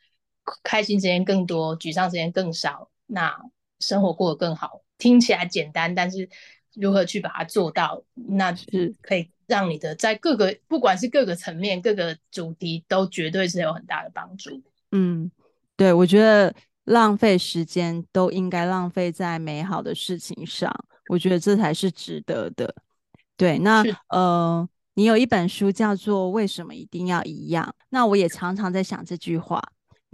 开心时间更多，沮丧时间更少，那生活过得更好。听起来简单，但是如何去把它做到，那是可以让你的在各个不管是各个层面、各个主题，都绝对是有很大的帮助。嗯，对，我觉得。浪费时间都应该浪费在美好的事情上，我觉得这才是值得的。对，那呃，你有一本书叫做《为什么一定要一样》，那我也常常在想这句话。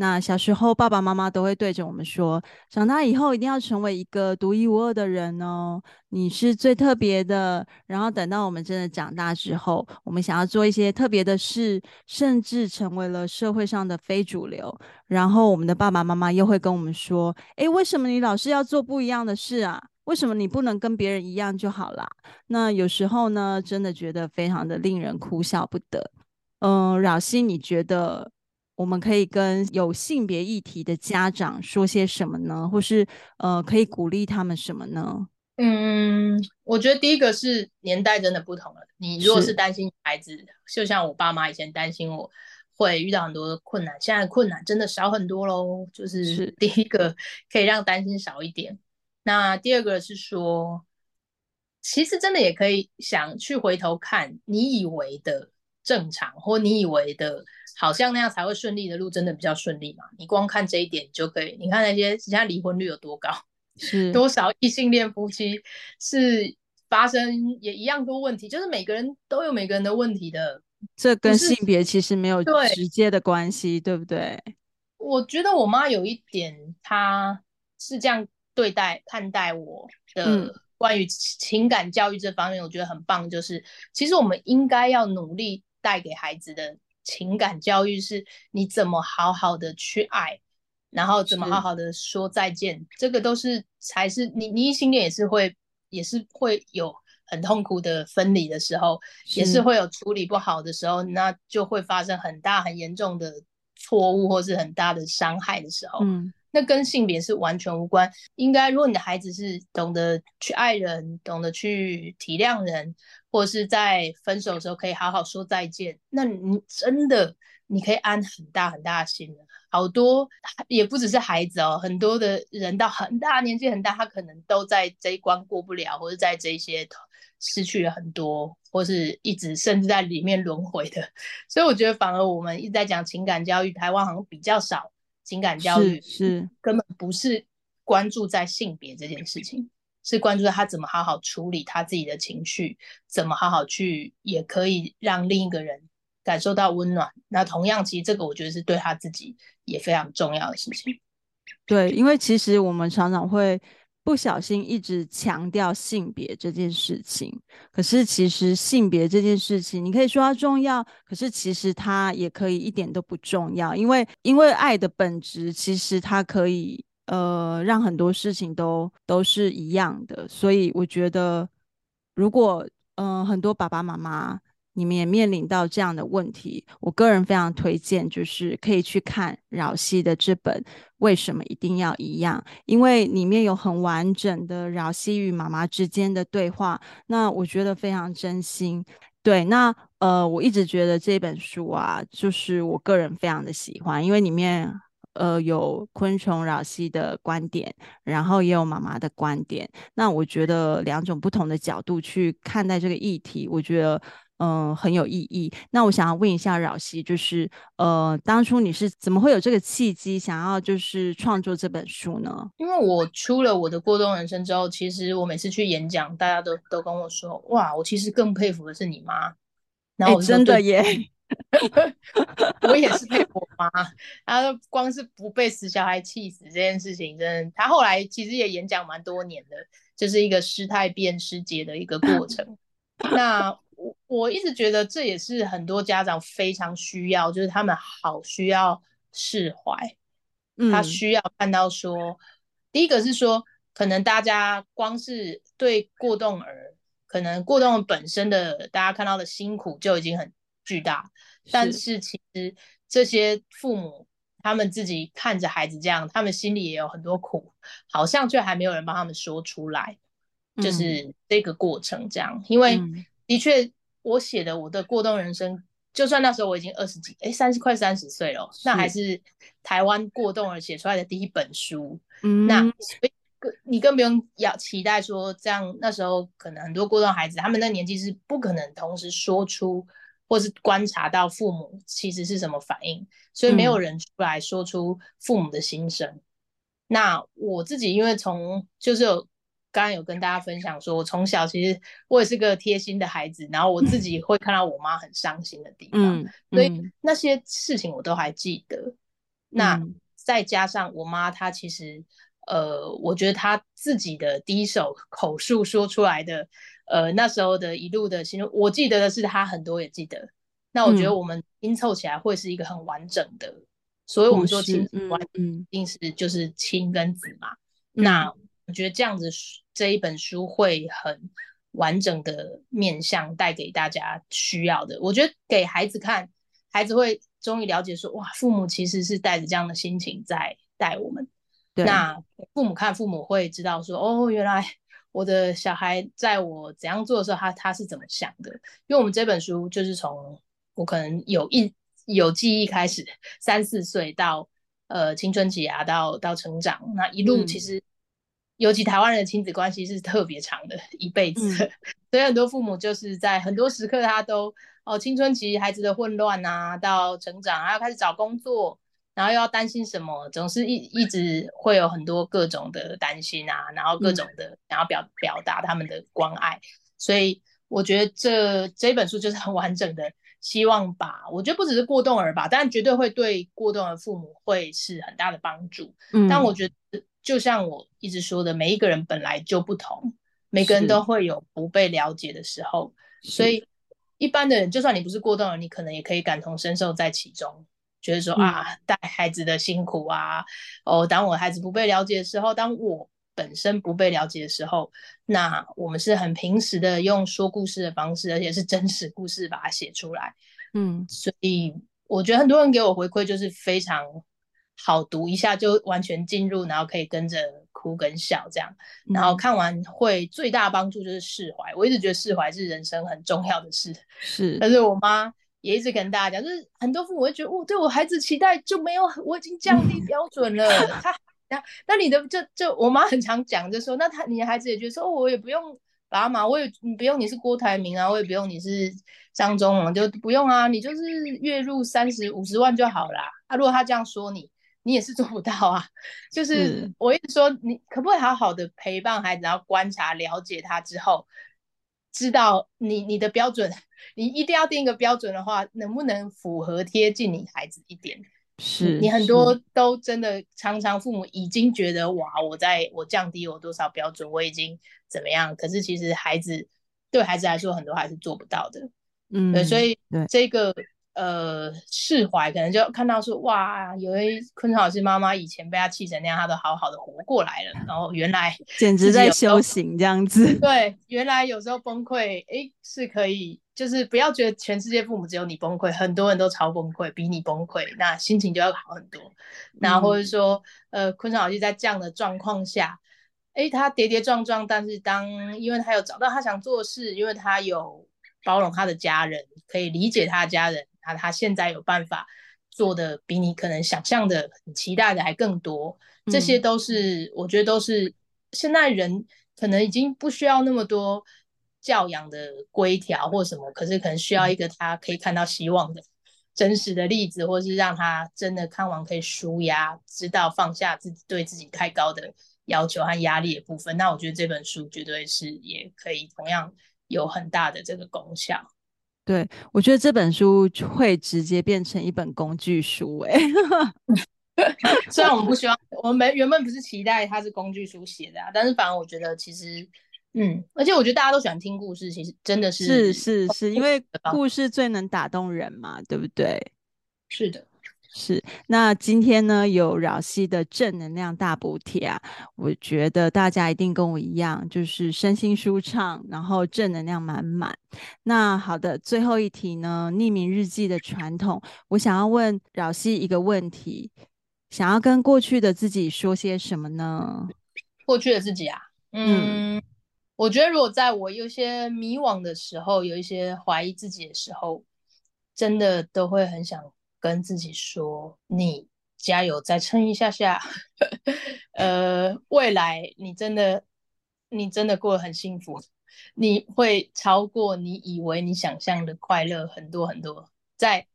那小时候，爸爸妈妈都会对着我们说：“长大以后一定要成为一个独一无二的人哦，你是最特别的。”然后等到我们真的长大之后，我们想要做一些特别的事，甚至成为了社会上的非主流，然后我们的爸爸妈妈又会跟我们说：“诶，为什么你老是要做不一样的事啊？为什么你不能跟别人一样就好啦？”那有时候呢，真的觉得非常的令人哭笑不得。嗯、呃，扰希，你觉得？我们可以跟有性别议题的家长说些什么呢？或是呃，可以鼓励他们什么呢？嗯，我觉得第一个是年代真的不同了。你如果是担心孩子，就像我爸妈以前担心我会遇到很多的困难，现在困难真的少很多喽。就是第一个可以让担心少一点。那第二个是说，其实真的也可以想去回头看，你以为的正常，或你以为的。好像那样才会顺利的路，真的比较顺利嘛？你光看这一点就可以。你看那些现在离婚率有多高，是多少异性恋夫妻是发生也一样多问题，就是每个人都有每个人的问题的。这跟性别其实没有直接的关系，对，对不对？我觉得我妈有一点，她是这样对待看待我的关于情感教育这方面，我觉得很棒。就是其实我们应该要努力带给孩子的。情感教育是你怎么好好的去爱，然后怎么好好的说再见，这个都是才是你你异性恋也是会也是会有很痛苦的分离的时候，也是会有处理不好的时候，那就会发生很大很严重的错误或是很大的伤害的时候。嗯。那跟性别是完全无关。应该，如果你的孩子是懂得去爱人，懂得去体谅人，或是在分手的时候可以好好说再见，那你真的你可以安很大很大的心了。好多也不只是孩子哦，很多的人到很大年纪很大，他可能都在这一关过不了，或者在这些失去了很多，或是一直甚至在里面轮回的。所以我觉得，反而我们一直在讲情感教育，台湾好像比较少。情感教育是，是根本不是关注在性别这件事情，是关注在他怎么好好处理他自己的情绪，怎么好好去也可以让另一个人感受到温暖。那同样，其实这个我觉得是对他自己也非常重要的事情。对，因为其实我们常常会。不小心一直强调性别这件事情，可是其实性别这件事情，你可以说它重要，可是其实它也可以一点都不重要，因为因为爱的本质其实它可以呃让很多事情都都是一样的，所以我觉得如果嗯、呃、很多爸爸妈妈。你们也面临到这样的问题，我个人非常推荐，就是可以去看饶西的这本《为什么一定要一样》，因为里面有很完整的饶西与妈妈之间的对话，那我觉得非常真心。对，那呃，我一直觉得这本书啊，就是我个人非常的喜欢，因为里面呃有昆虫扰西的观点，然后也有妈妈的观点，那我觉得两种不同的角度去看待这个议题，我觉得。嗯、呃，很有意义。那我想要问一下饶西，就是呃，当初你是怎么会有这个契机，想要就是创作这本书呢？因为我出了我的过动人生之后，其实我每次去演讲，大家都都跟我说，哇，我其实更佩服的是你妈。然后我、欸、真的耶，我也是佩服我妈。她说光是不被死小孩气死这件事情，真的，她后来其实也演讲蛮多年的，就是一个师太变师姐的一个过程。那。我我一直觉得这也是很多家长非常需要，就是他们好需要释怀，嗯，他需要看到说，第一个是说，可能大家光是对过动儿，可能过动本身的大家看到的辛苦就已经很巨大，但是。其实这些父母他们自己看着孩子这样，他们心里也有很多苦，好像却还没有人帮他们说出来，就是这个过程这样，因为。嗯的确，我写的我的过动人生，就算那时候我已经二十几，哎，三十快三十岁了，那还是台湾过动儿写出来的第一本书。嗯，那所以你更不用要期待说，这样那时候可能很多过动孩子，他们那年纪是不可能同时说出或是观察到父母其实是什么反应，所以没有人出来说出父母的心声。嗯、那我自己因为从就是有。刚刚有跟大家分享说，我从小其实我也是个贴心的孩子，然后我自己会看到我妈很伤心的地方，所以那些事情我都还记得。那再加上我妈，她其实呃，我觉得她自己的第一手口述说出来的，呃，那时候的一路的心路，我记得的是她很多也记得。那我觉得我们拼凑起来会是一个很完整的，嗯、所以我们说亲子关系一定是就是亲跟子嘛。嗯、那我觉得这样子这一本书会很完整的面向带给大家需要的。我觉得给孩子看，孩子会终于了解说，哇，父母其实是带着这样的心情在带我们。对那父母看，父母会知道说，哦，原来我的小孩在我怎样做的时候，他他是怎么想的。因为我们这本书就是从我可能有一有记忆开始，三四岁到呃青春期啊，到到成长，那一路其实，嗯、尤其台湾人的亲子关系是特别长的，一辈子。嗯、所以很多父母就是在很多时刻，他都哦青春期孩子的混乱啊，到成长，还要开始找工作，然后又要担心什么，总是一一直会有很多各种的担心啊，然后各种的想要表、嗯、表达他们的关爱。所以我觉得这这本书就是很完整的。希望吧，我觉得不只是过动儿吧，但绝对会对过动儿父母会是很大的帮助。嗯，但我觉得就像我一直说的，每一个人本来就不同，每个人都会有不被了解的时候，所以一般的人，就算你不是过动人，你可能也可以感同身受在其中，觉得说、嗯、啊，带孩子的辛苦啊，哦，当我孩子不被了解的时候，当我。本身不被了解的时候，那我们是很平时的用说故事的方式，而且是真实故事把它写出来。嗯，所以我觉得很多人给我回馈就是非常好读，一下就完全进入，然后可以跟着哭跟笑这样。然后看完会最大帮助就是释怀。我一直觉得释怀是人生很重要的事。是，但是我妈也一直跟大家讲，就是很多父母会觉得我对我孩子期待就没有，我已经降低标准了。他。那那你的就就我妈很常讲，就说那他你的孩子也觉得说，哦，我也不用爸妈，我也你不用你是郭台铭啊，我也不用你是张忠谋，就不用啊，你就是月入三十五十万就好啦。啊，如果他这样说你，你也是做不到啊。就是我一直说，你可不可以好好的陪伴孩子，然后观察了解他之后，知道你你的标准，你一定要定一个标准的话，能不能符合贴近你孩子一点？是你很多都真的常常父母已经觉得哇，我在我降低我多少标准，我已经怎么样？可是其实孩子对孩子来说很多还是做不到的，嗯，对，所以这个对呃释怀可能就看到说哇，有一昆虫老师妈妈以前被他气成那样，他都好好的活过来了，然后原来 简直在修行这样子，对，原来有时候崩溃哎是可以。就是不要觉得全世界父母只有你崩溃，很多人都超崩溃，比你崩溃，那心情就要好很多。然后或者说，嗯、呃，昆虫老师在这样的状况下，诶，他跌跌撞撞，但是当因为他有找到他想做的事，因为他有包容他的家人，可以理解他的家人，那他现在有办法做的比你可能想象的、很期待的还更多。这些都是、嗯、我觉得都是现在人可能已经不需要那么多。教养的规条或什么，可是可能需要一个他可以看到希望的真实的例子，或是让他真的看完可以舒压，知道放下自己对自己太高的要求和压力的部分。那我觉得这本书绝对是也可以同样有很大的这个功效。对，我觉得这本书会直接变成一本工具书，欸，哎，虽然我们不希望，我们原本不是期待它是工具书写的啊，但是反而我觉得其实。嗯，而且我觉得大家都喜欢听故事，其实真的是是是是，因为 故事最能打动人嘛，对不对？是的，是。那今天呢，有饶西的正能量大补贴啊，我觉得大家一定跟我一样，就是身心舒畅，然后正能量满满。那好的，最后一题呢，匿名日记的传统，我想要问饶西一个问题，想要跟过去的自己说些什么呢？过去的自己啊，嗯。嗯我觉得，如果在我有些迷惘的时候，有一些怀疑自己的时候，真的都会很想跟自己说：“你加油，再撑一下下。”呃，未来你真的，你真的过得很幸福，你会超过你以为你想象的快乐很多很多。在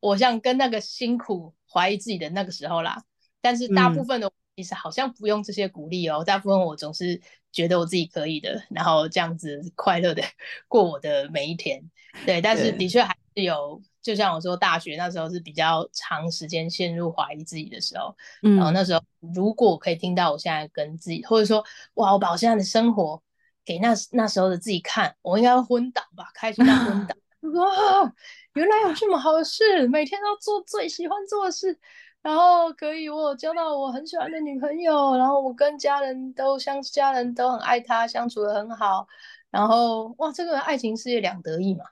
我像跟那个辛苦怀疑自己的那个时候啦，但是大部分的、嗯。其实好像不用这些鼓励哦，大部分我总是觉得我自己可以的，然后这样子快乐的 过我的每一天。对，但是的确还是有就像我说，大学那时候是比较长时间陷入怀疑自己的时候，嗯，然后那时候如果可以听到我现在跟自己，或者说哇，我把我现在的生活给那那时候的自己看，我应该要昏倒吧，开心到昏倒。哇，原来有这么好的事，每天都做最喜欢做的事，然后可以我有交到我很喜欢的女朋友，然后我跟家人都相家人都很爱她，相处的很好，然后哇，这个爱情事业两得意嘛。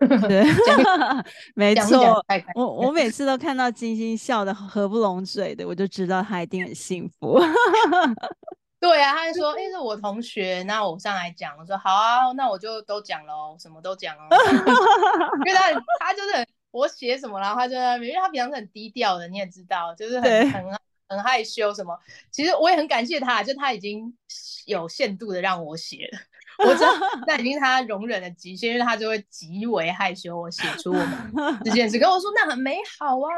对，没错。我我每次都看到金星笑得合不拢嘴的，我就知道他一定很幸福。对啊，他就说：“哎、欸，是我同学，那我上来讲。”我说：“好啊，那我就都讲喽，什么都讲哦。”因为他他就是我写什么，然后他就在那边，因为他平常是很低调的，你也知道，就是很很很害羞什么。其实我也很感谢他，就他已经有限度的让我写了。我知道那已经是他容忍的极限，因为他就会极为害羞。我写出我们这件事，跟我说那很美好啊，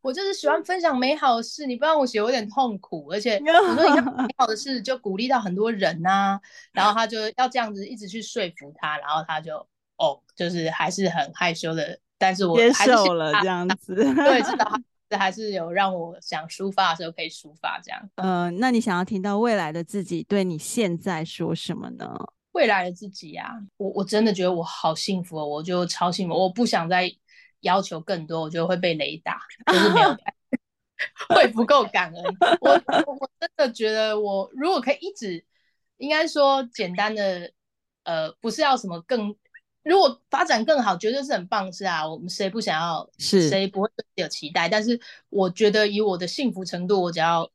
我就是喜欢分享美好的事，你不让我写，我有点痛苦。而且我说你看美好的事就鼓励到很多人呐、啊，然后他就要这样子一直去说服他，然后他就哦，就是还是很害羞的，但是我接受了这样子，对，知道这还是有让我想抒发的时候可以抒发这样。嗯、呃，那你想要听到未来的自己对你现在说什么呢？未来的自己呀、啊，我我真的觉得我好幸福哦，我就超幸福，我不想再要求更多，我觉得会被雷打，就是没有 会不够感恩。我我真的觉得我如果可以一直，应该说简单的，呃，不是要什么更，如果发展更好，绝对是很棒，是啊，我们谁不想要，是谁不会有期待？但是我觉得以我的幸福程度，我只要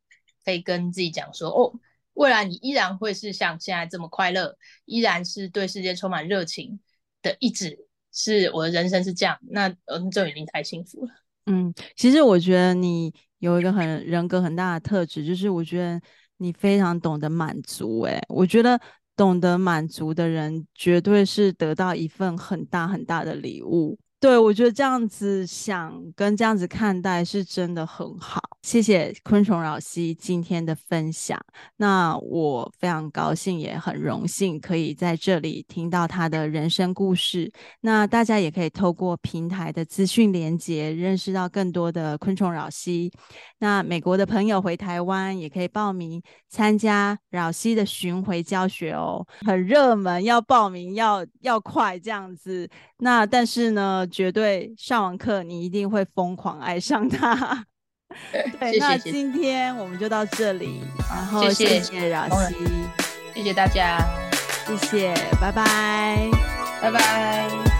可以跟自己讲说，哦。未来你依然会是像现在这么快乐，依然是对世界充满热情的，一直是我的人生是这样，那嗯，就已经太幸福了。嗯，其实我觉得你有一个很人格很大的特质，就是我觉得你非常懂得满足。诶，我觉得懂得满足的人，绝对是得到一份很大很大的礼物。对，我觉得这样子想跟这样子看待是真的很好。谢谢昆虫扰西今天的分享。那我非常高兴，也很荣幸可以在这里听到他的人生故事。那大家也可以透过平台的资讯连接，认识到更多的昆虫扰西。那美国的朋友回台湾也可以报名参加扰西的巡回教学哦，很热门，要报名要要快这样子。那但是呢，绝对上完课你一定会疯狂爱上它。对，那今天我们就到这里，然后谢谢饶西，谢谢大家，谢谢，拜拜，拜拜。